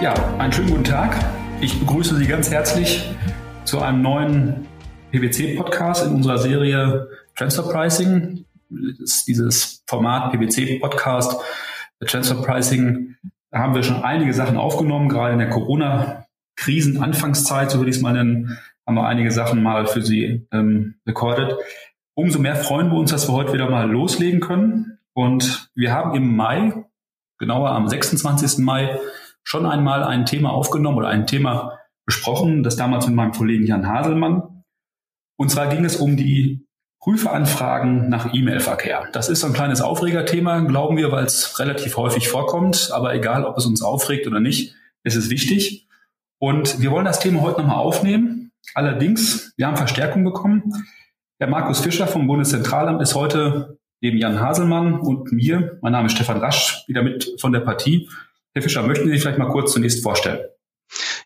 Ja, einen schönen guten Tag. Ich begrüße Sie ganz herzlich zu einem neuen PwC-Podcast in unserer Serie Transfer Pricing. dieses Format PwC-Podcast Transfer Pricing. Da haben wir schon einige Sachen aufgenommen, gerade in der Corona-Krisen-Anfangszeit, so würde ich es mal nennen, haben wir einige Sachen mal für Sie ähm, recorded. Umso mehr freuen wir uns, dass wir heute wieder mal loslegen können. Und wir haben im Mai, genauer am 26. Mai, schon einmal ein Thema aufgenommen oder ein Thema besprochen, das damals mit meinem Kollegen Jan Haselmann. Und zwar ging es um die Prüferanfragen nach E-Mail-Verkehr. Das ist so ein kleines Aufregerthema, glauben wir, weil es relativ häufig vorkommt. Aber egal, ob es uns aufregt oder nicht, es ist wichtig. Und wir wollen das Thema heute nochmal aufnehmen. Allerdings, wir haben Verstärkung bekommen. Der Markus Fischer vom Bundeszentralamt ist heute neben Jan Haselmann und mir, mein Name ist Stefan Rasch, wieder mit von der Partie Herr Fischer, möchten Sie sich vielleicht mal kurz zunächst vorstellen?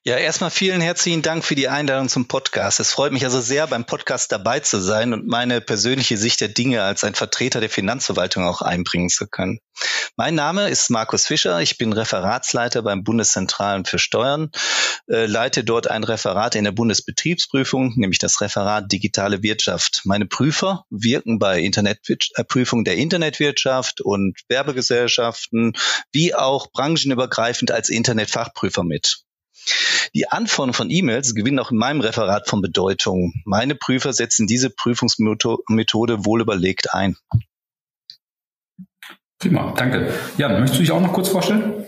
Ja, erstmal vielen herzlichen Dank für die Einladung zum Podcast. Es freut mich also sehr, beim Podcast dabei zu sein und meine persönliche Sicht der Dinge als ein Vertreter der Finanzverwaltung auch einbringen zu können. Mein Name ist Markus Fischer. Ich bin Referatsleiter beim Bundeszentralen für Steuern, äh, leite dort ein Referat in der Bundesbetriebsprüfung, nämlich das Referat Digitale Wirtschaft. Meine Prüfer wirken bei Internetprüfung äh, der Internetwirtschaft und Werbegesellschaften wie auch branchenübergreifend als Internetfachprüfer mit. Die Anforderungen von E-Mails gewinnen auch in meinem Referat von Bedeutung. Meine Prüfer setzen diese Prüfungsmethode wohl überlegt ein. Prima, danke. Jan, möchtest du dich auch noch kurz vorstellen?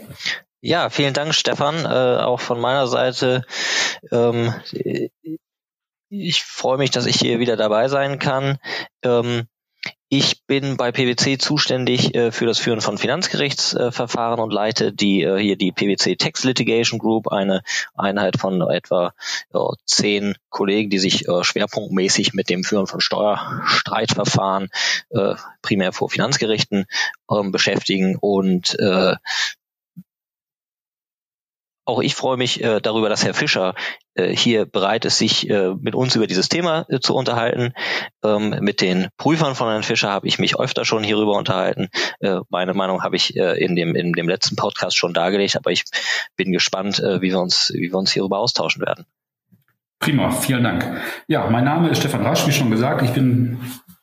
Ja, vielen Dank, Stefan. Äh, auch von meiner Seite. Ähm, ich freue mich, dass ich hier wieder dabei sein kann. Ähm, ich bin bei PwC zuständig äh, für das Führen von Finanzgerichtsverfahren äh, und leite die äh, hier die PwC Tax Litigation Group, eine Einheit von etwa zehn Kollegen, die sich äh, schwerpunktmäßig mit dem Führen von Steuerstreitverfahren äh, primär vor Finanzgerichten ähm, beschäftigen und äh, auch ich freue mich äh, darüber, dass Herr Fischer äh, hier bereit ist, sich äh, mit uns über dieses Thema äh, zu unterhalten. Ähm, mit den Prüfern von Herrn Fischer habe ich mich öfter schon hierüber unterhalten. Äh, meine Meinung habe ich äh, in, dem, in dem letzten Podcast schon dargelegt, aber ich bin gespannt, äh, wie, wir uns, wie wir uns hierüber austauschen werden. Prima, vielen Dank. Ja, mein Name ist Stefan Rasch, wie schon gesagt. Ich bin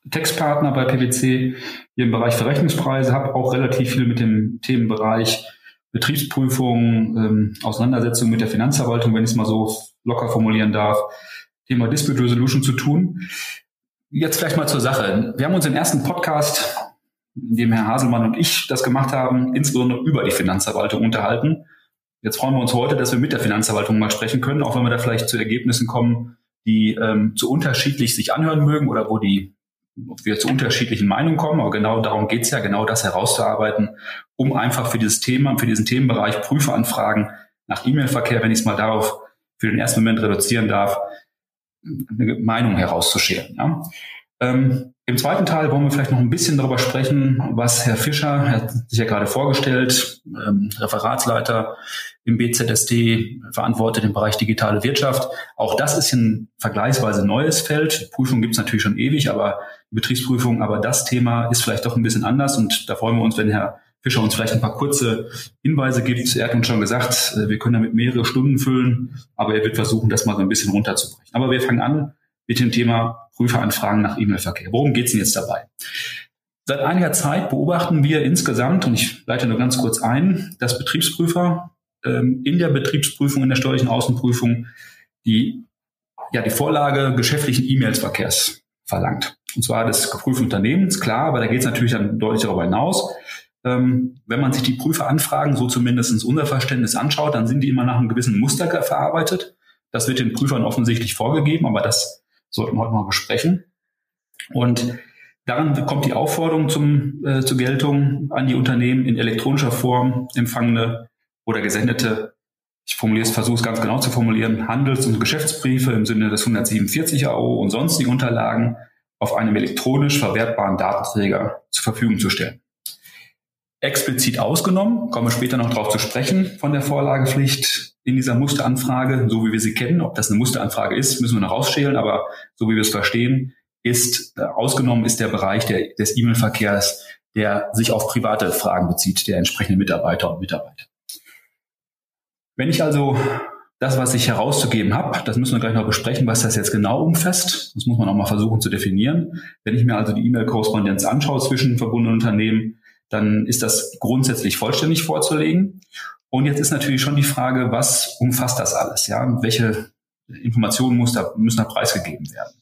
Textpartner bei PwC hier im Bereich Verrechnungspreise, habe auch relativ viel mit dem Themenbereich Betriebsprüfung, ähm, Auseinandersetzung mit der Finanzverwaltung, wenn ich es mal so locker formulieren darf, Thema Dispute Resolution zu tun. Jetzt vielleicht mal zur Sache. Wir haben uns im ersten Podcast, in dem Herr Haselmann und ich das gemacht haben, insbesondere über die Finanzverwaltung unterhalten. Jetzt freuen wir uns heute, dass wir mit der Finanzverwaltung mal sprechen können, auch wenn wir da vielleicht zu Ergebnissen kommen, die ähm, zu unterschiedlich sich anhören mögen oder wo die wir zu unterschiedlichen Meinungen kommen, aber genau darum geht's ja, genau das herauszuarbeiten, um einfach für dieses Thema, für diesen Themenbereich Prüferanfragen nach E-Mail-Verkehr, wenn ich es mal darauf für den ersten Moment reduzieren darf, eine Meinung herauszuscheren. Ja. Ähm, Im zweiten Teil wollen wir vielleicht noch ein bisschen darüber sprechen, was Herr Fischer, er hat sich ja gerade vorgestellt, ähm, Referatsleiter im BZSD, verantwortet im Bereich digitale Wirtschaft. Auch das ist ein vergleichsweise neues Feld. Prüfung gibt es natürlich schon ewig, aber Betriebsprüfung, aber das Thema ist vielleicht doch ein bisschen anders und da freuen wir uns, wenn Herr Fischer uns vielleicht ein paar kurze Hinweise gibt. Er hat uns schon gesagt, äh, wir können damit mehrere Stunden füllen, aber er wird versuchen, das mal so ein bisschen runterzubrechen. Aber wir fangen an mit dem Thema Prüferanfragen nach E-Mail-Verkehr. Worum geht es denn jetzt dabei? Seit einiger Zeit beobachten wir insgesamt, und ich leite nur ganz kurz ein, dass Betriebsprüfer ähm, in der Betriebsprüfung, in der steuerlichen Außenprüfung die, ja, die Vorlage geschäftlichen E-Mails-Verkehrs verlangt. Und zwar des geprüften Unternehmens, klar, aber da geht es natürlich dann deutlich darüber hinaus. Ähm, wenn man sich die Prüferanfragen, so zumindest unser Verständnis anschaut, dann sind die immer nach einem gewissen Muster verarbeitet. Das wird den Prüfern offensichtlich vorgegeben, aber das sollten wir heute mal besprechen. Und daran kommt die Aufforderung zum, äh, zur Geltung an die Unternehmen in elektronischer Form empfangene oder gesendete, ich formuliere es, versuche es ganz genau zu formulieren, Handels- und Geschäftsbriefe im Sinne des 147 AO und sonstige Unterlagen auf einem elektronisch verwertbaren Datenträger zur Verfügung zu stellen. Explizit ausgenommen, kommen wir später noch darauf zu sprechen, von der Vorlagepflicht in dieser Musteranfrage, so wie wir sie kennen. Ob das eine Musteranfrage ist, müssen wir noch rausschälen, aber so wie wir es verstehen, ist äh, ausgenommen ist der Bereich der, des E-Mail-Verkehrs, der sich auf private Fragen bezieht, der entsprechenden Mitarbeiter und Mitarbeiter. Wenn ich also das, was ich herauszugeben habe, das müssen wir gleich noch besprechen, was das jetzt genau umfasst. Das muss man auch mal versuchen zu definieren. Wenn ich mir also die E-Mail-Korrespondenz anschaue zwischen verbundenen Unternehmen, dann ist das grundsätzlich vollständig vorzulegen. Und jetzt ist natürlich schon die Frage, was umfasst das alles? Ja, welche Informationen muss da, müssen da preisgegeben werden?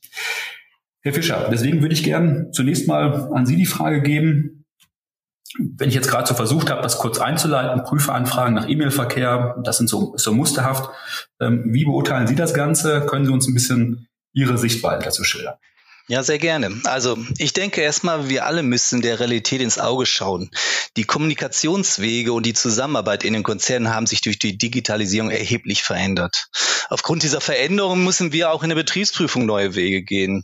Herr Fischer, deswegen würde ich gern zunächst mal an Sie die Frage geben, wenn ich jetzt gerade so versucht habe, das kurz einzuleiten, Prüferanfragen nach E-Mail-Verkehr, das sind so, so musterhaft. Ähm, wie beurteilen Sie das Ganze? Können Sie uns ein bisschen Ihre Sichtweise dazu schildern? Ja, sehr gerne. Also ich denke erstmal, wir alle müssen der Realität ins Auge schauen. Die Kommunikationswege und die Zusammenarbeit in den Konzernen haben sich durch die Digitalisierung erheblich verändert. Aufgrund dieser Veränderung müssen wir auch in der Betriebsprüfung neue Wege gehen.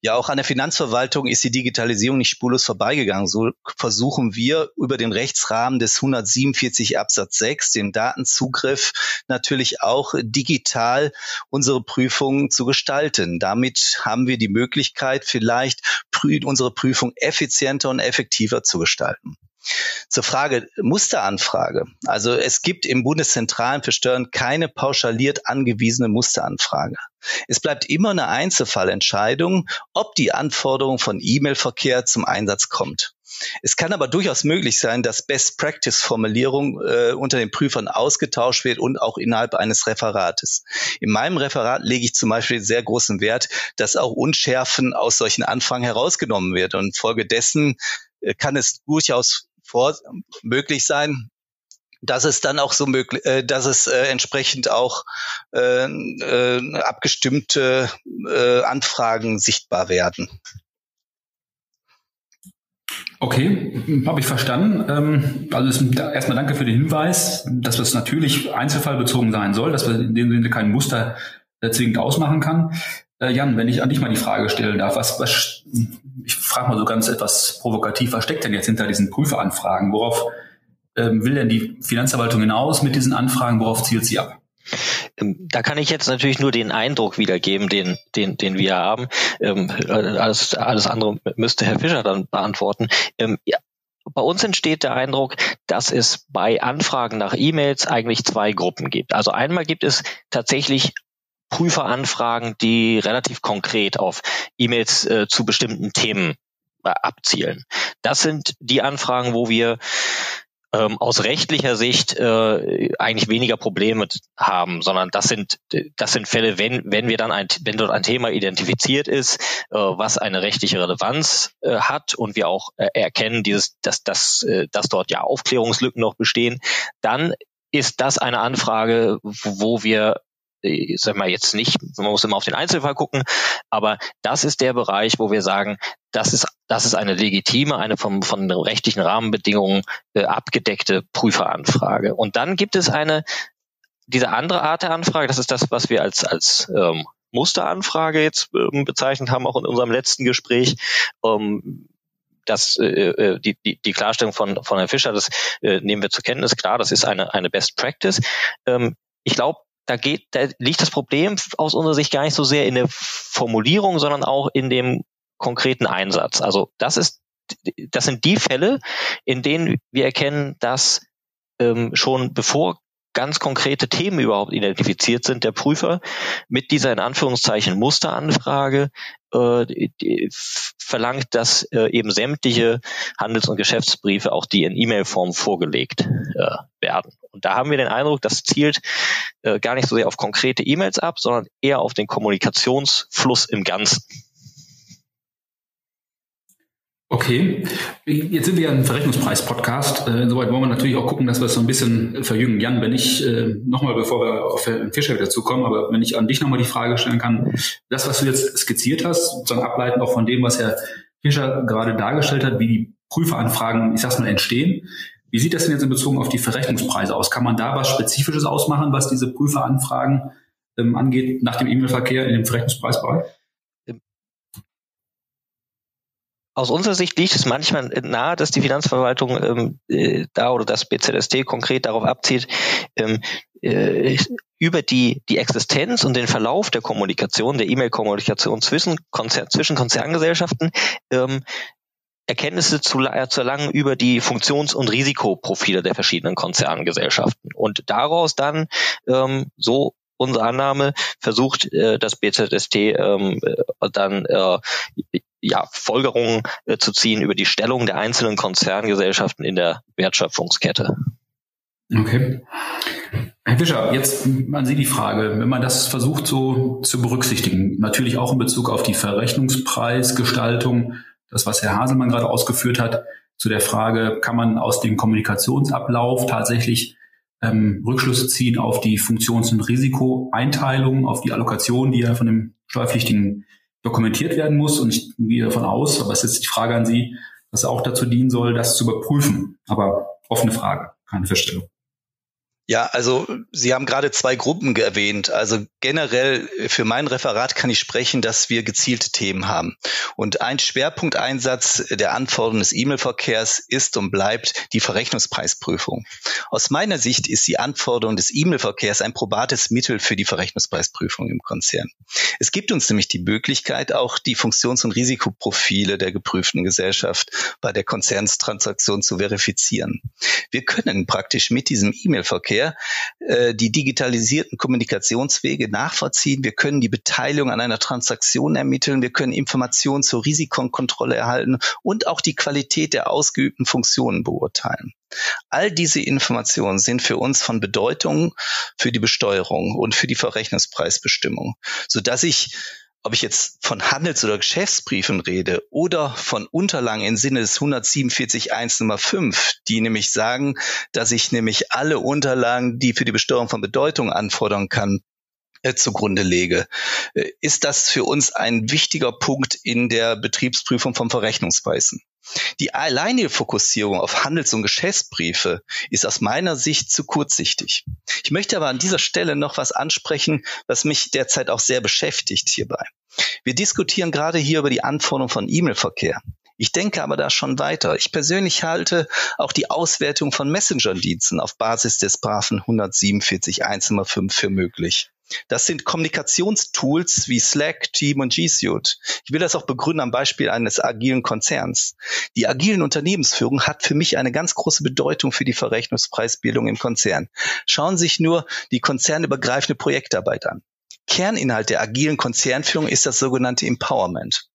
Ja, auch an der Finanzverwaltung ist die Digitalisierung nicht spurlos vorbeigegangen. So versuchen wir über den Rechtsrahmen des 147 Absatz 6, dem Datenzugriff, natürlich auch digital unsere Prüfungen zu gestalten. Damit haben wir die Möglichkeit, vielleicht unsere Prüfung effizienter und effektiver zu gestalten. Zur Frage Musteranfrage. Also es gibt im Bundeszentralen für Steuern keine pauschaliert angewiesene Musteranfrage. Es bleibt immer eine Einzelfallentscheidung, ob die Anforderung von E-Mail-Verkehr zum Einsatz kommt. Es kann aber durchaus möglich sein, dass Best-Practice-Formulierung äh, unter den Prüfern ausgetauscht wird und auch innerhalb eines Referates. In meinem Referat lege ich zum Beispiel sehr großen Wert, dass auch Unschärfen aus solchen Anfragen herausgenommen wird und folgedessen äh, kann es durchaus vor, möglich sein, dass es dann auch so möglich, äh, dass es äh, entsprechend auch äh, äh, abgestimmte äh, Anfragen sichtbar werden. Okay, habe ich verstanden. Ähm, also erstmal danke für den Hinweis, dass das natürlich einzelfallbezogen sein soll, dass wir in dem Sinne kein Muster zwingend ausmachen kann. Äh, Jan, wenn ich an dich mal die Frage stellen darf, was, was ich frage mal so ganz etwas provokativ, was steckt denn jetzt hinter diesen Prüferanfragen? Worauf ähm, will denn die Finanzverwaltung hinaus mit diesen Anfragen? Worauf zielt sie ab? Ähm, da kann ich jetzt natürlich nur den Eindruck wiedergeben, den, den, den wir haben. Ähm, alles, alles andere müsste Herr Fischer dann beantworten. Ähm, ja, bei uns entsteht der Eindruck, dass es bei Anfragen nach E-Mails eigentlich zwei Gruppen gibt. Also einmal gibt es tatsächlich Prüferanfragen, die relativ konkret auf E-Mails äh, zu bestimmten Themen äh, abzielen. Das sind die Anfragen, wo wir ähm, aus rechtlicher Sicht äh, eigentlich weniger Probleme haben, sondern das sind das sind Fälle, wenn wenn wir dann ein wenn dort ein Thema identifiziert ist, äh, was eine rechtliche Relevanz äh, hat und wir auch äh, erkennen, dieses dass dass äh, dass dort ja Aufklärungslücken noch bestehen, dann ist das eine Anfrage, wo wir ich sag mal jetzt nicht, man muss immer auf den Einzelfall gucken, aber das ist der Bereich, wo wir sagen, das ist, das ist eine legitime, eine vom, von rechtlichen Rahmenbedingungen äh, abgedeckte Prüferanfrage. Und dann gibt es eine, diese andere Art der Anfrage, das ist das, was wir als, als ähm, Musteranfrage jetzt ähm, bezeichnet haben, auch in unserem letzten Gespräch. Ähm, das, äh, äh die, die, die Klarstellung von, von Herrn Fischer, das äh, nehmen wir zur Kenntnis. Klar, das ist eine, eine Best Practice. Ähm, ich glaube, da geht, da liegt das Problem aus unserer Sicht gar nicht so sehr in der Formulierung, sondern auch in dem konkreten Einsatz. Also das ist, das sind die Fälle, in denen wir erkennen, dass ähm, schon bevor ganz konkrete Themen überhaupt identifiziert sind, der Prüfer mit dieser in Anführungszeichen Musteranfrage äh, verlangt, dass äh, eben sämtliche Handels- und Geschäftsbriefe auch die in E-Mail-Form vorgelegt äh, werden. Und da haben wir den Eindruck, das zielt äh, gar nicht so sehr auf konkrete E-Mails ab, sondern eher auf den Kommunikationsfluss im Ganzen. Okay, jetzt sind wir ja ein Verrechnungspreis-Podcast. Äh, insoweit wollen wir natürlich auch gucken, dass wir es so ein bisschen verjüngen. Jan, wenn ich äh, nochmal, bevor wir auf Herrn Fischer wieder zukommen, aber wenn ich an dich nochmal die Frage stellen kann, das, was du jetzt skizziert hast, sozusagen ableitend auch von dem, was Herr Fischer gerade dargestellt hat, wie die Prüferanfragen, ich sag's mal, entstehen. Wie sieht das denn jetzt in Bezug auf die Verrechnungspreise aus? Kann man da was Spezifisches ausmachen, was diese Prüferanfragen ähm, angeht, nach dem E-Mail-Verkehr in dem Verrechnungspreisbereich? Aus unserer Sicht liegt es manchmal nahe, dass die Finanzverwaltung ähm, äh, da oder das BZST konkret darauf abzielt, ähm, äh, über die, die Existenz und den Verlauf der Kommunikation, der E-Mail-Kommunikation zwischen, Konzern, zwischen Konzerngesellschaften ähm, Erkenntnisse zu, zu erlangen über die Funktions- und Risikoprofile der verschiedenen Konzerngesellschaften und daraus dann ähm, so unsere Annahme versucht äh, das BZST ähm, äh, dann äh, ja, Folgerungen äh, zu ziehen über die Stellung der einzelnen Konzerngesellschaften in der Wertschöpfungskette. Okay. Herr Fischer, jetzt an Sie die Frage, wenn man das versucht so zu berücksichtigen, natürlich auch in Bezug auf die Verrechnungspreisgestaltung, das, was Herr Haselmann gerade ausgeführt hat, zu der Frage, kann man aus dem Kommunikationsablauf tatsächlich ähm, Rückschlüsse ziehen auf die Funktions- und Risikoeinteilung, auf die Allokation, die ja von dem Steuerpflichtigen dokumentiert werden muss. Und ich gehe davon aus, aber es ist die Frage an Sie, dass auch dazu dienen soll, das zu überprüfen. Aber offene Frage, keine Feststellung. Ja, also Sie haben gerade zwei Gruppen erwähnt. Also generell für mein Referat kann ich sprechen, dass wir gezielte Themen haben. Und ein Schwerpunkteinsatz der Anforderungen des E-Mail-Verkehrs ist und bleibt die Verrechnungspreisprüfung. Aus meiner Sicht ist die Anforderung des E-Mail-Verkehrs ein probates Mittel für die Verrechnungspreisprüfung im Konzern. Es gibt uns nämlich die Möglichkeit, auch die Funktions- und Risikoprofile der geprüften Gesellschaft bei der Konzernstransaktion zu verifizieren. Wir können praktisch mit diesem E-Mail-Verkehr Verkehr äh, die digitalisierten Kommunikationswege nachvollziehen. Wir können die Beteiligung an einer Transaktion ermitteln. Wir können Informationen zur Risikokontrolle erhalten und auch die Qualität der ausgeübten Funktionen beurteilen. All diese Informationen sind für uns von Bedeutung für die Besteuerung und für die Verrechnungspreisbestimmung, so dass ich ob ich jetzt von Handels- oder Geschäftsbriefen rede oder von Unterlagen im Sinne des 147.1 Nummer 5, die nämlich sagen, dass ich nämlich alle Unterlagen, die für die Besteuerung von Bedeutung anfordern kann, äh, zugrunde lege. Äh, ist das für uns ein wichtiger Punkt in der Betriebsprüfung vom Verrechnungsweisen? Die alleinige Fokussierung auf Handels- und Geschäftsbriefe ist aus meiner Sicht zu kurzsichtig. Ich möchte aber an dieser Stelle noch was ansprechen, was mich derzeit auch sehr beschäftigt hierbei. Wir diskutieren gerade hier über die Anforderung von E-Mail-Verkehr. Ich denke aber da schon weiter. Ich persönlich halte auch die Auswertung von Messenger-Diensten auf Basis des braven 147.1.5 für möglich. Das sind Kommunikationstools wie Slack, Team und G Suite. Ich will das auch begründen am Beispiel eines agilen Konzerns. Die agilen Unternehmensführung hat für mich eine ganz große Bedeutung für die Verrechnungspreisbildung im Konzern. Schauen Sie sich nur die konzernübergreifende Projektarbeit an. Kerninhalt der agilen Konzernführung ist das sogenannte Empowerment.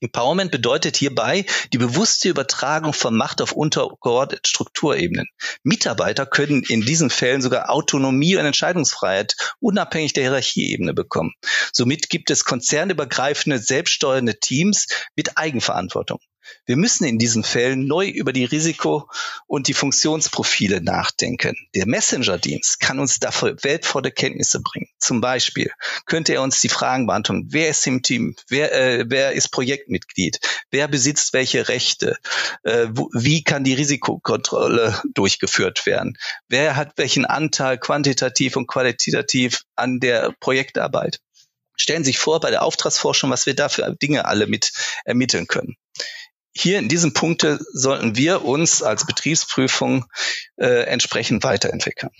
Empowerment bedeutet hierbei die bewusste Übertragung von Macht auf untergeordnete Strukturebenen. Mitarbeiter können in diesen Fällen sogar Autonomie und Entscheidungsfreiheit unabhängig der Hierarchieebene bekommen. Somit gibt es konzernübergreifende, selbststeuernde Teams mit Eigenverantwortung. Wir müssen in diesen Fällen neu über die Risiko- und die Funktionsprofile nachdenken. Der Messenger-Dienst kann uns dafür wertvolle Kenntnisse bringen. Zum Beispiel könnte er uns die Fragen beantworten, wer ist im Team, wer, äh, wer ist Projektmitglied, wer besitzt welche Rechte, äh, wo, wie kann die Risikokontrolle durchgeführt werden, wer hat welchen Anteil quantitativ und qualitativ an der Projektarbeit. Stellen Sie sich vor, bei der Auftragsforschung, was wir da für Dinge alle mit ermitteln können hier in diesem Punkte sollten wir uns als Betriebsprüfung äh, entsprechend weiterentwickeln.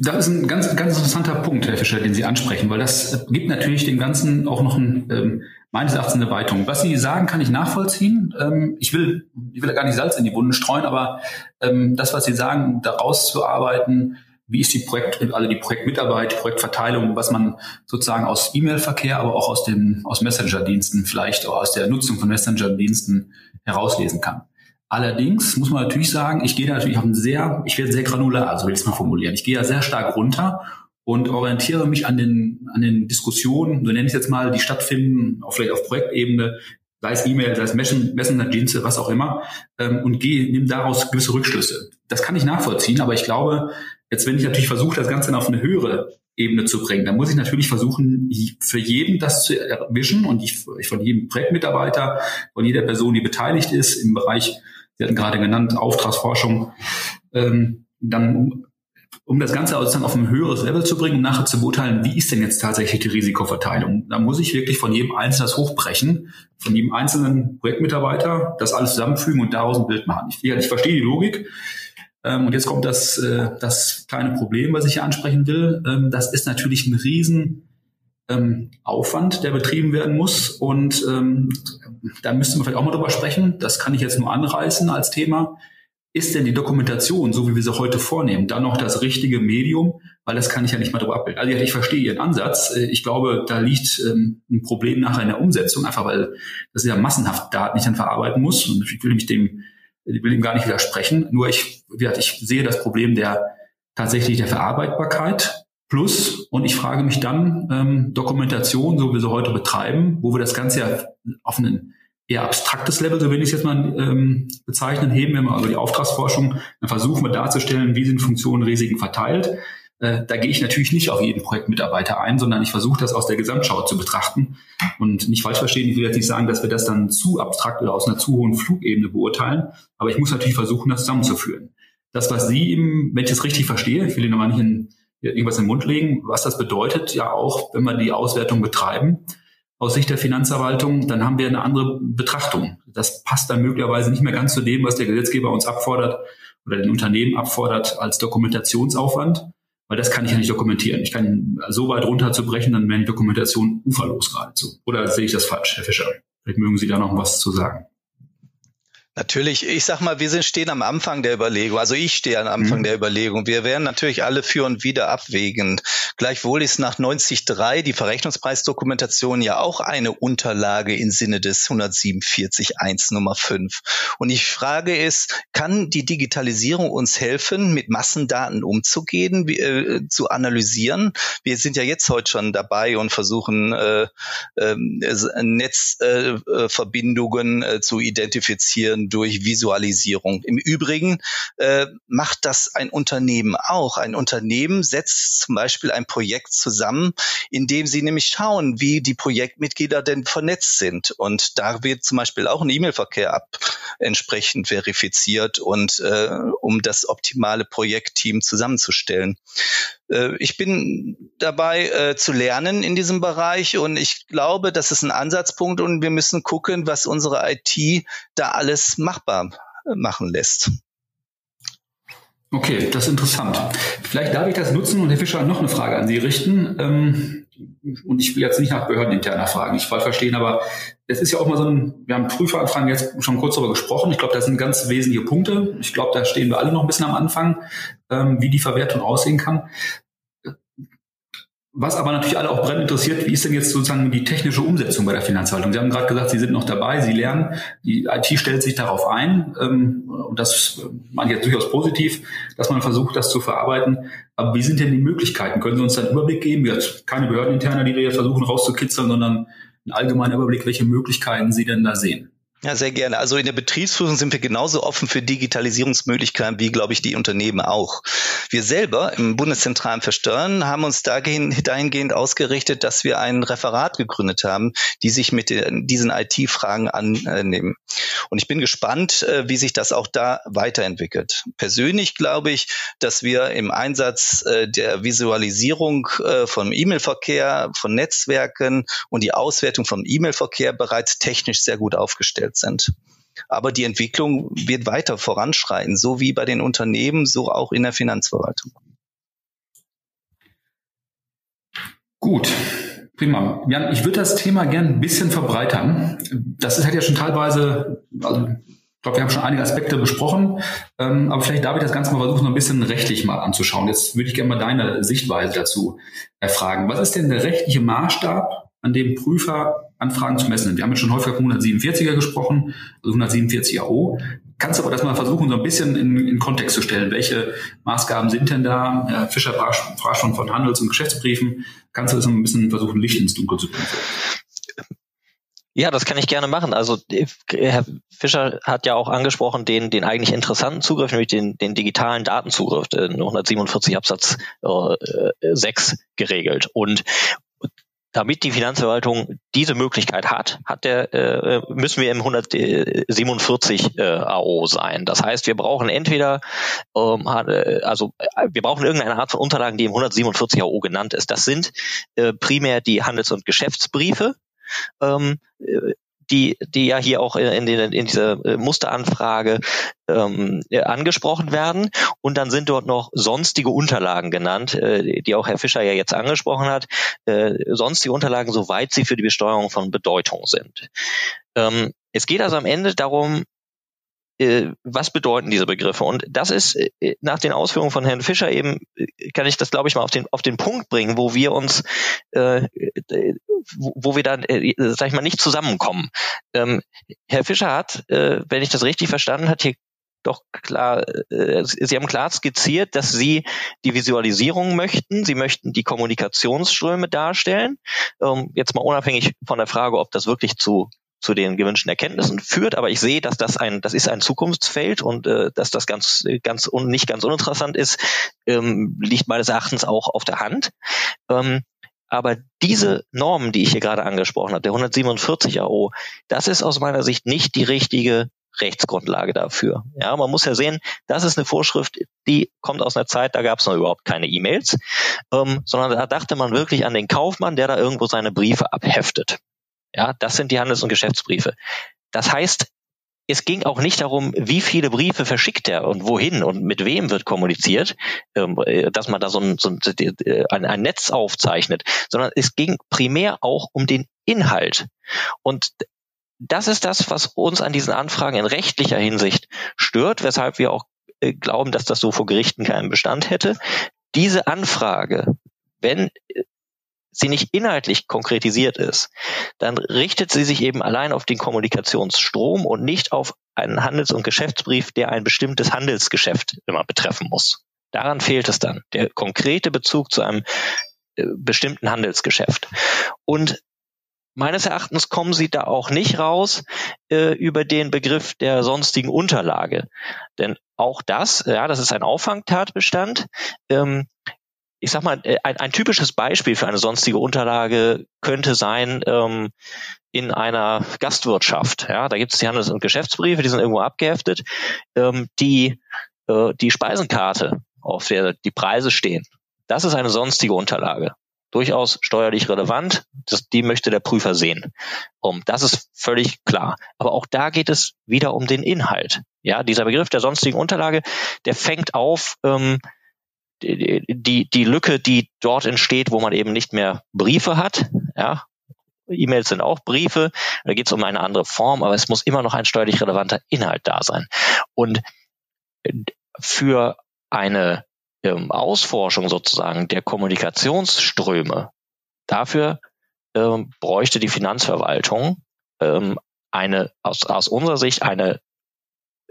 Das ist ein ganz, ganz interessanter Punkt, Herr Fischer, den Sie ansprechen, weil das gibt natürlich dem Ganzen auch noch ein, ähm, meines Erachtens eine Weitung. Was Sie sagen, kann ich nachvollziehen. Ähm, ich will, ich will gar nicht Salz in die Wunden streuen, aber ähm, das, was Sie sagen, daraus zu arbeiten, wie ist die Projekt, also die Projektmitarbeit, die Projektverteilung, was man sozusagen aus E-Mail-Verkehr, aber auch aus dem, aus Messenger-Diensten, vielleicht auch aus der Nutzung von Messenger-Diensten herauslesen kann. Allerdings muss man natürlich sagen, ich gehe da natürlich auf ein sehr, ich werde sehr granular, also will ich es mal formulieren. Ich gehe ja sehr stark runter und orientiere mich an den, an den Diskussionen, so nenne ich es jetzt mal, die stattfinden, auch vielleicht auf Projektebene, sei es E-Mail, sei es Messenger-Dienste, was auch immer, ähm, und gehe, nehme daraus gewisse Rückschlüsse. Das kann ich nachvollziehen, aber ich glaube, Jetzt, wenn ich natürlich versuche, das Ganze auf eine höhere Ebene zu bringen, dann muss ich natürlich versuchen, für jeden das zu erwischen und ich, von jedem Projektmitarbeiter, von jeder Person, die beteiligt ist im Bereich, Sie hatten gerade genannt, Auftragsforschung, ähm, dann um, um das Ganze sozusagen auf ein höheres Level zu bringen, um nachher zu beurteilen, wie ist denn jetzt tatsächlich die Risikoverteilung. Da muss ich wirklich von jedem Einzelnen das hochbrechen, von jedem einzelnen Projektmitarbeiter das alles zusammenfügen und daraus ein Bild machen. Ich, ich verstehe die Logik. Ähm, und jetzt kommt das, äh, das kleine Problem, was ich hier ansprechen will. Ähm, das ist natürlich ein riesen, ähm, Aufwand, der betrieben werden muss. Und ähm, da müssten wir vielleicht auch mal drüber sprechen. Das kann ich jetzt nur anreißen als Thema. Ist denn die Dokumentation, so wie wir sie heute vornehmen, dann noch das richtige Medium? Weil das kann ich ja nicht mal drüber abbilden. Also ich verstehe Ihren Ansatz. Äh, ich glaube, da liegt ähm, ein Problem nachher in der Umsetzung, einfach weil das ja massenhaft Daten nicht dann verarbeiten muss. Und ich will mich dem, ich will ihm gar nicht widersprechen. Nur ich, ich sehe das Problem der tatsächlich der Verarbeitbarkeit plus, und ich frage mich dann, ähm, Dokumentation, so wie wir sie heute betreiben, wo wir das Ganze ja auf einen eher abstraktes Level, so will ich es jetzt mal ähm, bezeichnen, heben wir mal also die Auftragsforschung, dann versuchen wir darzustellen, wie sind Funktionen, Risiken verteilt. Äh, da gehe ich natürlich nicht auf jeden Projektmitarbeiter ein, sondern ich versuche das aus der Gesamtschau zu betrachten und nicht falsch verstehen. Ich will jetzt nicht sagen, dass wir das dann zu abstrakt oder aus einer zu hohen Flugebene beurteilen, aber ich muss natürlich versuchen, das zusammenzuführen. Das, was Sie eben, wenn ich das richtig verstehe, ich will Ihnen nochmal nicht in, irgendwas in den Mund legen, was das bedeutet, ja auch, wenn wir die Auswertung betreiben, aus Sicht der Finanzverwaltung, dann haben wir eine andere Betrachtung. Das passt dann möglicherweise nicht mehr ganz zu dem, was der Gesetzgeber uns abfordert oder den Unternehmen abfordert als Dokumentationsaufwand, weil das kann ich ja nicht dokumentieren. Ich kann so weit runterzubrechen, dann wäre die Dokumentation uferlos geradezu. Oder sehe ich das falsch, Herr Fischer? Vielleicht mögen Sie da noch was zu sagen. Natürlich, ich sag mal, wir sind, stehen am Anfang der Überlegung. Also ich stehe am Anfang mhm. der Überlegung. Wir werden natürlich alle für und wieder abwägen. Gleichwohl ist nach 90.3 die Verrechnungspreisdokumentation ja auch eine Unterlage im Sinne des 147.1 Nummer 5. Und ich frage ist, kann die Digitalisierung uns helfen, mit Massendaten umzugehen, wie, äh, zu analysieren? Wir sind ja jetzt heute schon dabei und versuchen äh, äh, Netzverbindungen äh, äh, zu identifizieren durch Visualisierung. Im Übrigen äh, macht das ein Unternehmen auch. Ein Unternehmen setzt zum Beispiel ein Projekt zusammen, in dem sie nämlich schauen, wie die Projektmitglieder denn vernetzt sind. Und da wird zum Beispiel auch ein E-Mail-Verkehr ab entsprechend verifiziert und äh, um das optimale Projektteam zusammenzustellen. Äh, ich bin dabei äh, zu lernen in diesem Bereich und ich glaube, das ist ein Ansatzpunkt und wir müssen gucken, was unsere IT da alles machbar äh, machen lässt. Okay, das ist interessant. Vielleicht darf ich das nutzen und Herr Fischer noch eine Frage an Sie richten. Ähm, und ich will jetzt nicht nach behördeninterner fragen, ich falsch verstehen, aber es ist ja auch mal so ein, wir haben Prüferanfragen jetzt schon kurz darüber gesprochen. Ich glaube, das sind ganz wesentliche Punkte. Ich glaube, da stehen wir alle noch ein bisschen am Anfang, ähm, wie die Verwertung aussehen kann. Was aber natürlich alle auch brennend interessiert, wie ist denn jetzt sozusagen die technische Umsetzung bei der Finanzhaltung? Sie haben gerade gesagt, Sie sind noch dabei, Sie lernen, die IT stellt sich darauf ein ähm, und das meine ich jetzt durchaus positiv, dass man versucht, das zu verarbeiten. Aber wie sind denn die Möglichkeiten? Können Sie uns da einen Überblick geben? Jetzt keine Behördeninterne, die wir jetzt versuchen rauszukitzeln, sondern einen allgemeinen Überblick, welche Möglichkeiten Sie denn da sehen? Ja, sehr gerne. Also in der Betriebsführung sind wir genauso offen für Digitalisierungsmöglichkeiten wie, glaube ich, die Unternehmen auch. Wir selber im Bundeszentralen Versteuern haben uns dahingehend ausgerichtet, dass wir ein Referat gegründet haben, die sich mit diesen IT-Fragen annehmen. Und ich bin gespannt, äh, wie sich das auch da weiterentwickelt. Persönlich glaube ich, dass wir im Einsatz äh, der Visualisierung äh, von E-Mail-Verkehr, von Netzwerken und die Auswertung von E-Mail-Verkehr bereits technisch sehr gut aufgestellt aufgestellt sind. Aber die Entwicklung wird weiter voranschreiten, so wie bei den Unternehmen, so auch in der Finanzverwaltung. Gut, prima. Jan, ich würde das Thema gern ein bisschen verbreitern. Das ist halt ja schon teilweise, also ich glaube, wir haben schon einige Aspekte besprochen, ähm, aber vielleicht darf ich das Ganze mal versuchen, ein bisschen rechtlich mal anzuschauen. Jetzt würde ich gerne mal deine Sichtweise dazu erfragen. Was ist denn der rechtliche Maßstab, an dem Prüfer Anfragen zu messen. Wir haben jetzt schon häufiger von 147er gesprochen, also 147er O. Kannst du aber das mal versuchen, so ein bisschen in, in Kontext zu stellen? Welche Maßgaben sind denn da? Herr Fischer sprach schon von Handels- und Geschäftsbriefen. Kannst du das ein bisschen versuchen, Licht ins Dunkel zu bringen? Ja, das kann ich gerne machen. Also Herr Fischer hat ja auch angesprochen den, den eigentlich interessanten Zugriff, nämlich den, den digitalen Datenzugriff, in 147 Absatz äh, 6 geregelt. Und damit die Finanzverwaltung diese Möglichkeit hat, hat der, äh, müssen wir im 147 äh, AO sein. Das heißt, wir brauchen entweder, ähm, äh, also äh, wir brauchen irgendeine Art von Unterlagen, die im 147 AO genannt ist. Das sind äh, primär die Handels- und Geschäftsbriefe. Ähm, äh, die, die ja hier auch in, den, in dieser äh, Musteranfrage ähm, angesprochen werden. Und dann sind dort noch sonstige Unterlagen genannt, äh, die auch Herr Fischer ja jetzt angesprochen hat. Äh, sonstige Unterlagen, soweit sie für die Besteuerung von Bedeutung sind. Ähm, es geht also am Ende darum, äh, was bedeuten diese Begriffe? Und das ist äh, nach den Ausführungen von Herrn Fischer eben, äh, kann ich das glaube ich mal auf den, auf den Punkt bringen, wo wir uns, äh, wo wir dann, äh, sag ich mal, nicht zusammenkommen. Ähm, Herr Fischer hat, äh, wenn ich das richtig verstanden hat, hier doch klar, äh, Sie haben klar skizziert, dass Sie die Visualisierung möchten. Sie möchten die Kommunikationsströme darstellen. Ähm, jetzt mal unabhängig von der Frage, ob das wirklich zu zu den gewünschten Erkenntnissen führt. Aber ich sehe, dass das ein, das ist ein Zukunftsfeld und äh, dass das ganz, ganz un, nicht ganz uninteressant ist, ähm, liegt meines Erachtens auch auf der Hand. Ähm, aber diese Normen, die ich hier gerade angesprochen habe, der 147 AO, das ist aus meiner Sicht nicht die richtige Rechtsgrundlage dafür. Ja, man muss ja sehen, das ist eine Vorschrift, die kommt aus einer Zeit, da gab es noch überhaupt keine E-Mails, ähm, sondern da dachte man wirklich an den Kaufmann, der da irgendwo seine Briefe abheftet. Ja, das sind die Handels- und Geschäftsbriefe. Das heißt, es ging auch nicht darum, wie viele Briefe verschickt er und wohin und mit wem wird kommuniziert, ähm, äh, dass man da so ein, so ein, ein Netz aufzeichnet, sondern es ging primär auch um den Inhalt. Und das ist das, was uns an diesen Anfragen in rechtlicher Hinsicht stört, weshalb wir auch äh, glauben, dass das so vor Gerichten keinen Bestand hätte. Diese Anfrage, wenn sie nicht inhaltlich konkretisiert ist, dann richtet sie sich eben allein auf den Kommunikationsstrom und nicht auf einen Handels- und Geschäftsbrief, der ein bestimmtes Handelsgeschäft immer betreffen muss. Daran fehlt es dann, der konkrete Bezug zu einem äh, bestimmten Handelsgeschäft. Und meines Erachtens kommen sie da auch nicht raus äh, über den Begriff der sonstigen Unterlage. Denn auch das, ja, das ist ein Auffangtatbestand, ähm, ich sag mal, äh, ein, ein typisches Beispiel für eine sonstige Unterlage könnte sein, ähm, in einer Gastwirtschaft. Ja, da gibt es die Handels- und Geschäftsbriefe, die sind irgendwo abgeheftet, ähm, die äh, die Speisenkarte, auf der die Preise stehen. Das ist eine sonstige Unterlage. Durchaus steuerlich relevant. Das, die möchte der Prüfer sehen. Um, das ist völlig klar. Aber auch da geht es wieder um den Inhalt. Ja, dieser Begriff der sonstigen Unterlage, der fängt auf, ähm, die, die Lücke, die dort entsteht, wo man eben nicht mehr Briefe hat, ja, E-Mails sind auch Briefe, da geht es um eine andere Form, aber es muss immer noch ein steuerlich relevanter Inhalt da sein. Und für eine ähm, Ausforschung sozusagen der Kommunikationsströme, dafür ähm, bräuchte die Finanzverwaltung ähm, eine aus, aus unserer Sicht eine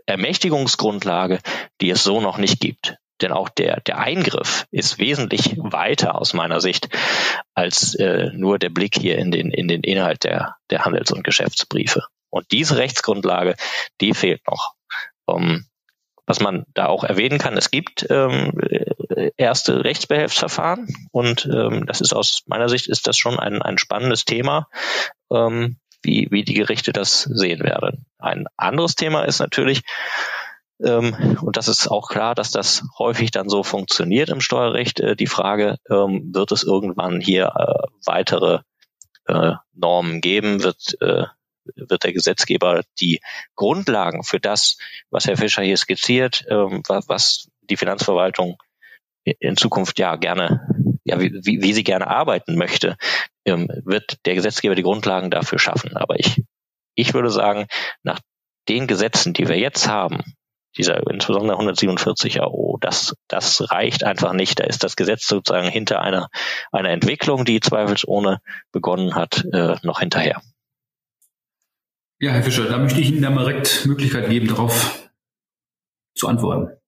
Ermächtigungsgrundlage, die es so noch nicht gibt. Denn auch der, der Eingriff ist wesentlich weiter aus meiner Sicht als äh, nur der Blick hier in den, in den Inhalt der, der Handels- und Geschäftsbriefe. Und diese Rechtsgrundlage, die fehlt noch. Um, ähm, was man da auch erwähnen kann, es gibt ähm, erste Rechtsbehelfsverfahren und ähm, das ist aus meiner Sicht ist das schon ein, ein spannendes Thema, ähm, wie, wie die Gerichte das sehen werden. Ein anderes Thema ist natürlich, und das ist auch klar, dass das häufig dann so funktioniert im Steuerrecht. Äh, die Frage, ähm, wird es irgendwann hier äh, weitere äh, Normen geben? Wird, wird der Gesetzgeber die Grundlagen für das, was Herr Fischer hier skizziert, ähm, was, die Finanzverwaltung in Zukunft ja gerne, ja, wie, wie sie gerne arbeiten möchte, ähm, wird der Gesetzgeber die Grundlagen dafür schaffen. Aber ich, ich würde sagen, nach den Gesetzen, die wir jetzt haben, dieser insbesondere 147 AO, das, das reicht einfach nicht. Da ist das Gesetz sozusagen hinter einer, einer Entwicklung, die zweifelsohne begonnen hat, äh, noch hinterher. Ja, Herr Fischer, da möchte ich Ihnen da mal direkt Möglichkeit geben, darauf zu antworten.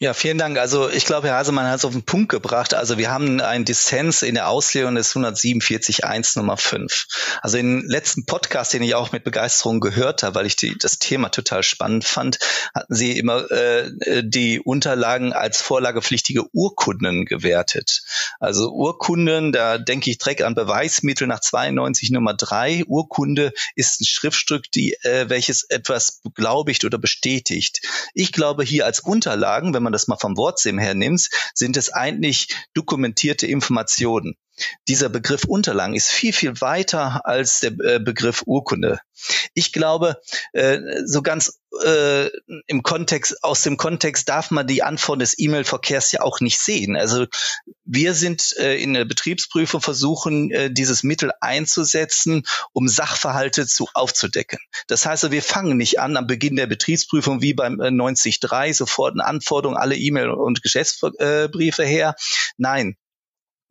Ja, vielen Dank. Also ich glaube, Herr Hasemann hat es auf den Punkt gebracht. Also wir haben einen Dissens in der Auslegung des 147.1 Nummer 5. Also im letzten Podcast, den ich auch mit Begeisterung gehört habe, weil ich die, das Thema total spannend fand, hatten Sie immer äh, die Unterlagen als vorlagepflichtige Urkunden gewertet. Also Urkunden, da denke ich direkt an Beweismittel nach 92 Nummer 3. Urkunde ist ein Schriftstück, die, äh, welches etwas beglaubigt oder bestätigt. Ich glaube hier als Unterlagen, wenn man das mal vom Wortsinn her nimmt, sind es eigentlich dokumentierte Informationen. Dieser Begriff Unterlagen ist viel, viel weiter als der äh, Begriff Urkunde. Ich glaube, äh, so ganz äh, im Kontext, aus dem Kontext darf man die Antwort des E-Mail-Verkehrs ja auch nicht sehen. Also wir sind äh, in der Betriebsprüfung versuchen, äh, dieses Mittel einzusetzen, um Sachverhalte zu aufzudecken. Das heißt, wir fangen nicht an am Beginn der Betriebsprüfung wie beim äh, 90.3 sofort eine Anforderung, alle E-Mail und Geschäftsbriefe her. Nein,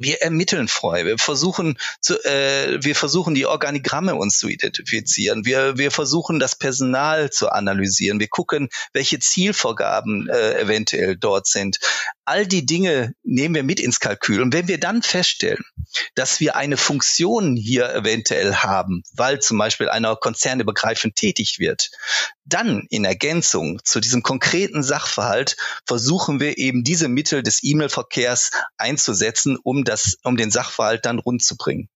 wir ermitteln frei. Wir versuchen zu, äh, wir versuchen die Organigramme uns zu identifizieren. Wir, wir versuchen das Personal zu analysieren. Wir gucken, welche Zielvorgaben äh, eventuell dort sind. All die Dinge nehmen wir mit ins Kalkül. Und wenn wir dann feststellen, dass wir eine Funktion hier eventuell haben, weil zum Beispiel einer konzernübergreifend tätig wird, dann in Ergänzung zu diesem konkreten Sachverhalt versuchen wir eben diese Mittel des E-Mail-Verkehrs einzusetzen, um das, um den Sachverhalt dann rund zu bringen.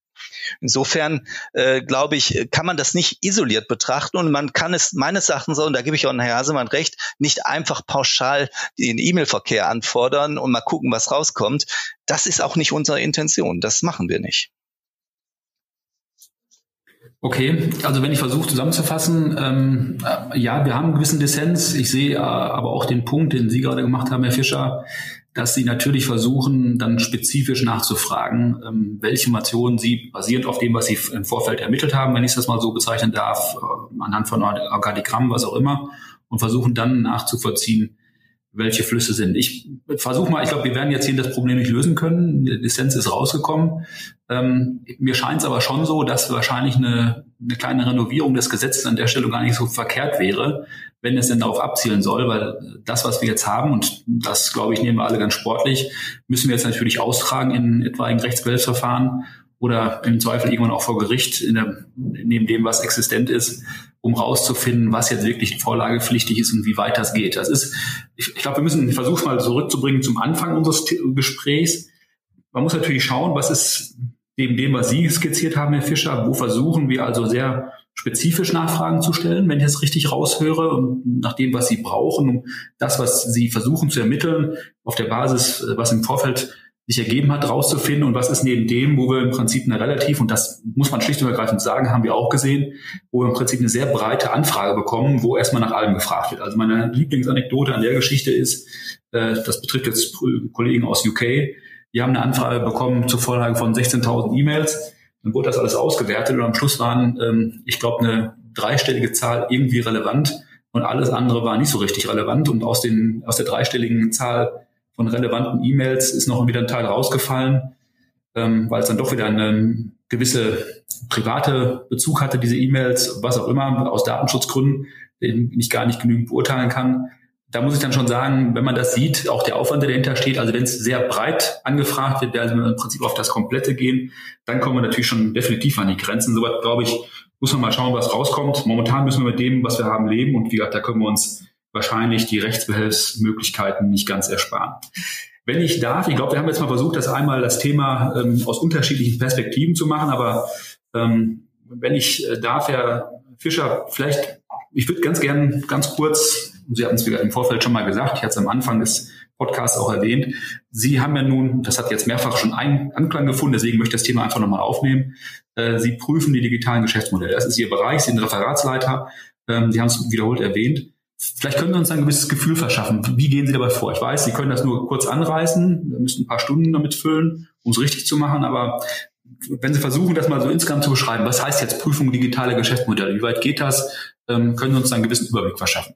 Insofern äh, glaube ich, kann man das nicht isoliert betrachten und man kann es meines Erachtens, und da gebe ich auch Herrn Hasemann recht, nicht einfach pauschal den E-Mail-Verkehr anfordern und mal gucken, was rauskommt. Das ist auch nicht unsere Intention. Das machen wir nicht. Okay, also wenn ich versuche zusammenzufassen, ähm, äh, ja, wir haben einen gewissen Dissens. Ich sehe äh, aber auch den Punkt, den Sie gerade gemacht haben, Herr Fischer, dass Sie natürlich versuchen, dann spezifisch nachzufragen, ähm, welche Informationen Sie basierend auf dem, was Sie im Vorfeld ermittelt haben, wenn ich das mal so bezeichnen darf, äh, anhand von Organigramm, was auch immer, und versuchen dann nachzuvollziehen, welche Flüsse sind. Ich versuche mal, ich glaube, wir werden jetzt hier das Problem nicht lösen können. Die Lizenz ist rausgekommen. Ähm, mir scheint es aber schon so, dass wahrscheinlich eine, eine kleine Renovierung des Gesetzes an der Stelle gar nicht so verkehrt wäre, wenn es denn darauf abzielen soll, weil das, was wir jetzt haben, und das, glaube ich, nehmen wir alle ganz sportlich, müssen wir jetzt natürlich austragen in etwaigen Rechtsbehelfsverfahren oder im Zweifel irgendwann auch vor Gericht, in der, neben dem, was existent ist, um rauszufinden, was jetzt wirklich vorlagepflichtig ist und wie weit das geht. Das ist, ich, ich glaube, wir müssen versuchen mal zurückzubringen zum Anfang unseres Gesprächs. Man muss natürlich schauen, was ist neben dem, was Sie skizziert haben, Herr Fischer, wo versuchen wir also sehr spezifisch Nachfragen zu stellen, wenn ich es richtig raushöre und nach dem, was Sie brauchen, um das, was Sie versuchen zu ermitteln, auf der Basis, was im Vorfeld sich ergeben hat, rauszufinden. Und was ist neben dem, wo wir im Prinzip eine relativ, und das muss man schlicht und ergreifend sagen, haben wir auch gesehen, wo wir im Prinzip eine sehr breite Anfrage bekommen, wo erstmal nach allem gefragt wird. Also meine Lieblingsanekdote an der Geschichte ist, äh, das betrifft jetzt Kollegen aus UK, die haben eine Anfrage bekommen zur Vorlage von 16.000 E-Mails, dann wurde das alles ausgewertet und am Schluss waren, ähm, ich glaube, eine dreistellige Zahl irgendwie relevant. Und alles andere war nicht so richtig relevant. Und aus, den, aus der dreistelligen Zahl von relevanten E-Mails ist noch wieder ein Teil rausgefallen, ähm, weil es dann doch wieder eine gewisse private Bezug hatte, diese E-Mails, was auch immer, aus Datenschutzgründen, den ich gar nicht genügend beurteilen kann. Da muss ich dann schon sagen, wenn man das sieht, auch der Aufwand, der dahinter steht, also wenn es sehr breit angefragt wird, also wir im Prinzip auf das Komplette gehen, dann kommen wir natürlich schon definitiv an die Grenzen. Soweit, glaube ich, muss man mal schauen, was rauskommt. Momentan müssen wir mit dem, was wir haben, leben und wie gesagt, da können wir uns wahrscheinlich die Rechtsbehelfsmöglichkeiten nicht ganz ersparen. Wenn ich darf, ich glaube, wir haben jetzt mal versucht, das einmal das Thema ähm, aus unterschiedlichen Perspektiven zu machen, aber ähm, wenn ich äh, darf, Herr Fischer, vielleicht, ich würde ganz gern ganz kurz, Sie hatten es im Vorfeld schon mal gesagt, ich hatte es am Anfang des Podcasts auch erwähnt, Sie haben ja nun, das hat jetzt mehrfach schon einen Anklang gefunden, deswegen möchte ich das Thema einfach nochmal aufnehmen. Äh, Sie prüfen die digitalen Geschäftsmodelle. Das ist Ihr Bereich, Sie sind Referatsleiter, ähm, Sie haben es wiederholt erwähnt. Vielleicht können Sie uns ein gewisses Gefühl verschaffen. Wie gehen Sie dabei vor? Ich weiß, Sie können das nur kurz anreißen. Wir müssen ein paar Stunden damit füllen, um es richtig zu machen. Aber wenn Sie versuchen, das mal so insgesamt zu beschreiben, was heißt jetzt Prüfung digitale Geschäftsmodelle? Wie weit geht das? Ähm, können Sie uns einen gewissen Überblick verschaffen?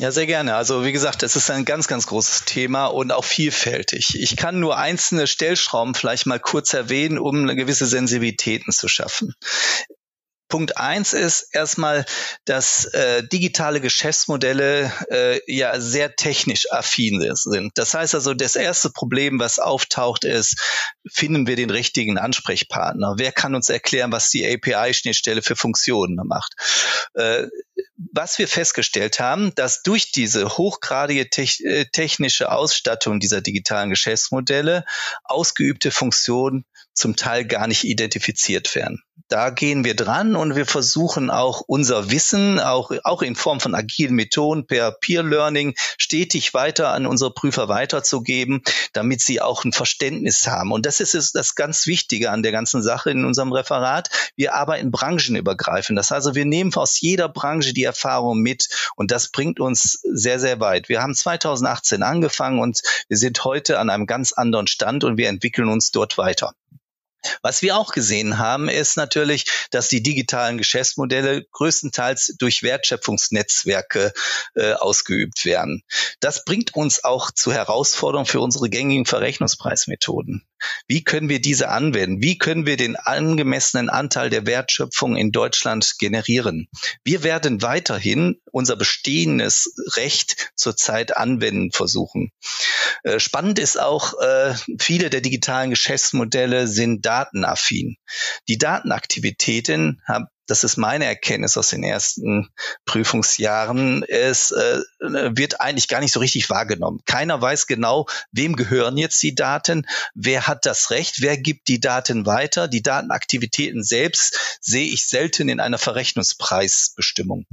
Ja, sehr gerne. Also wie gesagt, es ist ein ganz, ganz großes Thema und auch vielfältig. Ich kann nur einzelne Stellschrauben vielleicht mal kurz erwähnen, um gewisse Sensibilitäten zu schaffen. Punkt eins ist erstmal, dass äh, digitale Geschäftsmodelle äh, ja sehr technisch affin sind. Das heißt also, das erste Problem, was auftaucht, ist, finden wir den richtigen Ansprechpartner? Wer kann uns erklären, was die API-Schnittstelle für Funktionen macht? Äh, was wir festgestellt haben, dass durch diese hochgradige äh, technische Ausstattung dieser digitalen Geschäftsmodelle ausgeübte Funktionen zum Teil gar nicht identifiziert werden. Da gehen wir dran und wir versuchen auch unser Wissen, auch, auch in Form von agilen Methoden per Peer Learning, stetig weiter an unsere Prüfer weiterzugeben, damit sie auch ein Verständnis haben. Und das ist das ganz Wichtige an der ganzen Sache in unserem Referat. Wir arbeiten branchenübergreifend. Das heißt also, wir nehmen aus jeder Branche die Erfahrung mit und das bringt uns sehr, sehr weit. Wir haben 2018 angefangen und wir sind heute an einem ganz anderen Stand und wir entwickeln uns dort weiter. Was wir auch gesehen haben, ist natürlich, dass die digitalen Geschäftsmodelle größtenteils durch Wertschöpfungsnetzwerke äh, ausgeübt werden. Das bringt uns auch zu Herausforderungen für unsere gängigen Verrechnungspreismethoden. Wie können wir diese anwenden? Wie können wir den angemessenen Anteil der Wertschöpfung in Deutschland generieren? Wir werden weiterhin unser bestehendes Recht zurzeit anwenden versuchen. Äh, spannend ist auch, äh, viele der digitalen Geschäftsmodelle sind datenaffin. Die Datenaktivitäten haben das ist meine Erkenntnis aus den ersten Prüfungsjahren, es äh, wird eigentlich gar nicht so richtig wahrgenommen. Keiner weiß genau, wem gehören jetzt die Daten, wer hat das Recht, wer gibt die Daten weiter. Die Datenaktivitäten selbst sehe ich selten in einer Verrechnungspreisbestimmung.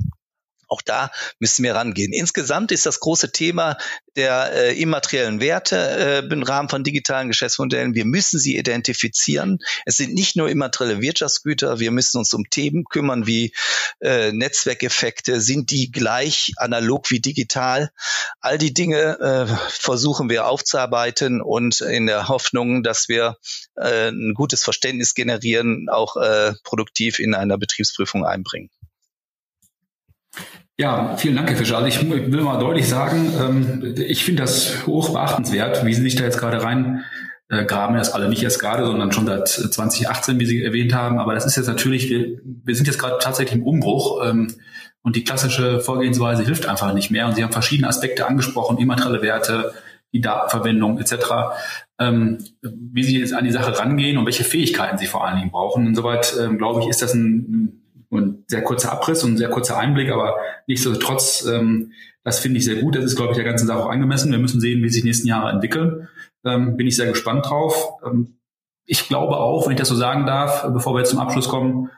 Auch da müssen wir rangehen. Insgesamt ist das große Thema der äh, immateriellen Werte äh, im Rahmen von digitalen Geschäftsmodellen. Wir müssen sie identifizieren. Es sind nicht nur immaterielle Wirtschaftsgüter. Wir müssen uns um Themen kümmern wie äh, Netzwerkeffekte. Sind die gleich analog wie digital? All die Dinge äh, versuchen wir aufzuarbeiten und in der Hoffnung, dass wir äh, ein gutes Verständnis generieren, auch äh, produktiv in einer Betriebsprüfung einbringen. Ja, vielen Dank, Herr Fischer. Also ich will mal deutlich sagen, ähm, ich finde das hoch beachtenswert, wie Sie sich da jetzt gerade rein äh, erst alle nicht erst gerade, sondern schon seit 2018, wie Sie erwähnt haben. Aber das ist jetzt natürlich, wir, wir sind jetzt gerade tatsächlich im Umbruch ähm, und die klassische Vorgehensweise hilft einfach nicht mehr. Und Sie haben verschiedene Aspekte angesprochen, immaterielle Werte, die Datenverwendung etc., ähm, wie Sie jetzt an die Sache rangehen und welche Fähigkeiten Sie vor allen Dingen brauchen. Insoweit, ähm, glaube ich, ist das ein, ein sehr kurzer Abriss und ein sehr kurzer Einblick, aber nichtsdestotrotz, ähm, das finde ich sehr gut. Das ist, glaube ich, der ganzen Sache auch angemessen. Wir müssen sehen, wie sich die nächsten Jahre entwickeln. Ähm, bin ich sehr gespannt drauf. Ähm, ich glaube auch, wenn ich das so sagen darf, bevor wir jetzt zum Abschluss kommen,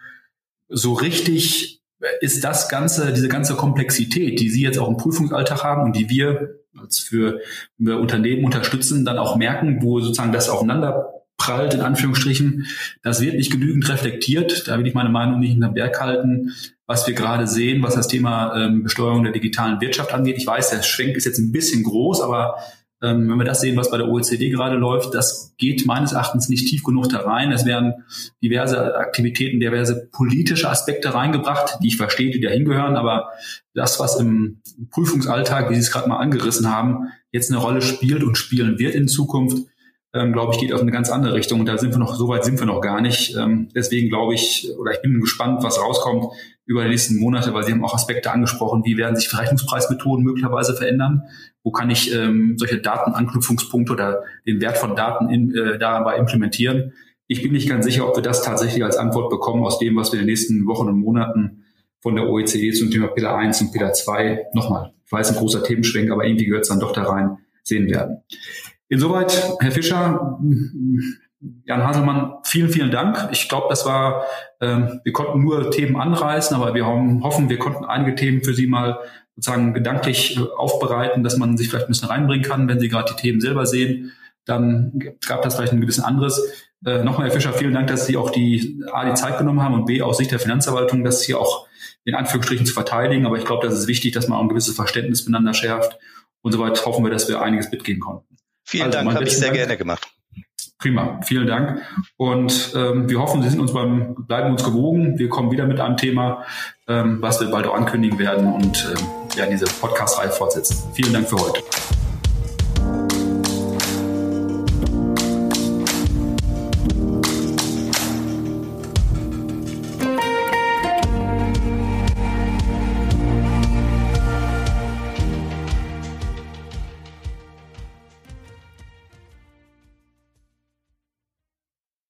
so richtig ist das Ganze, diese ganze Komplexität, die Sie jetzt auch im Prüfungsalltag haben und die wir als für, für Unternehmen unterstützen, dann auch merken, wo sozusagen das aufeinander prallt, in Anführungsstrichen. Das wird nicht genügend reflektiert. Da will ich meine Meinung nicht in den Berg halten. Was wir gerade sehen, was das Thema ähm, Besteuerung der digitalen Wirtschaft angeht. Ich weiß, der Schwenk ist jetzt ein bisschen groß, aber ähm, wenn wir das sehen, was bei der OECD gerade läuft, das geht meines Erachtens nicht tief genug da rein. Es werden diverse Aktivitäten, diverse politische Aspekte reingebracht, die ich verstehe, die da hingehören, aber das, was im Prüfungsalltag, wie Sie es gerade mal angerissen haben, jetzt eine Rolle spielt und spielen wird in Zukunft, ähm, glaube ich, geht auf eine ganz andere Richtung. Und da sind wir noch, so weit sind wir noch gar nicht. Ähm, deswegen glaube ich, oder ich bin gespannt, was rauskommt über die nächsten Monate, weil Sie haben auch Aspekte angesprochen, wie werden sich Verrechnungspreismethoden möglicherweise verändern? Wo kann ich ähm, solche Datenanknüpfungspunkte oder den Wert von Daten in, äh, dabei implementieren? Ich bin nicht ganz sicher, ob wir das tatsächlich als Antwort bekommen aus dem, was wir in den nächsten Wochen und Monaten von der OECD zum Thema Pillar 1 und Pillar 2 nochmal, ich weiß, ein großer Themenschwenk, aber irgendwie gehört es dann doch da rein, sehen werden. Insoweit, Herr Fischer, Jan Haselmann, vielen, vielen Dank. Ich glaube, das war, ähm, wir konnten nur Themen anreißen, aber wir haben, hoffen, wir konnten einige Themen für Sie mal sozusagen gedanklich äh, aufbereiten, dass man sich vielleicht ein bisschen reinbringen kann, wenn Sie gerade die Themen selber sehen. Dann gab das vielleicht ein gewissen anderes. Äh, nochmal, Herr Fischer, vielen Dank, dass Sie auch die A, die Zeit genommen haben und B, aus Sicht der Finanzverwaltung, das hier auch in Anführungsstrichen zu verteidigen. Aber ich glaube, das ist wichtig, dass man auch ein gewisses Verständnis miteinander schärft. Und soweit hoffen wir, dass wir einiges mitgehen konnten. Vielen also, Dank, habe ich sehr Dank. gerne gemacht. Prima, vielen Dank. Und ähm, wir hoffen, Sie sind uns beim, bleiben uns gewogen. Wir kommen wieder mit einem Thema, ähm, was wir bald auch ankündigen werden und ähm, werden diese Podcast-Reihe fortsetzen. Vielen Dank für heute.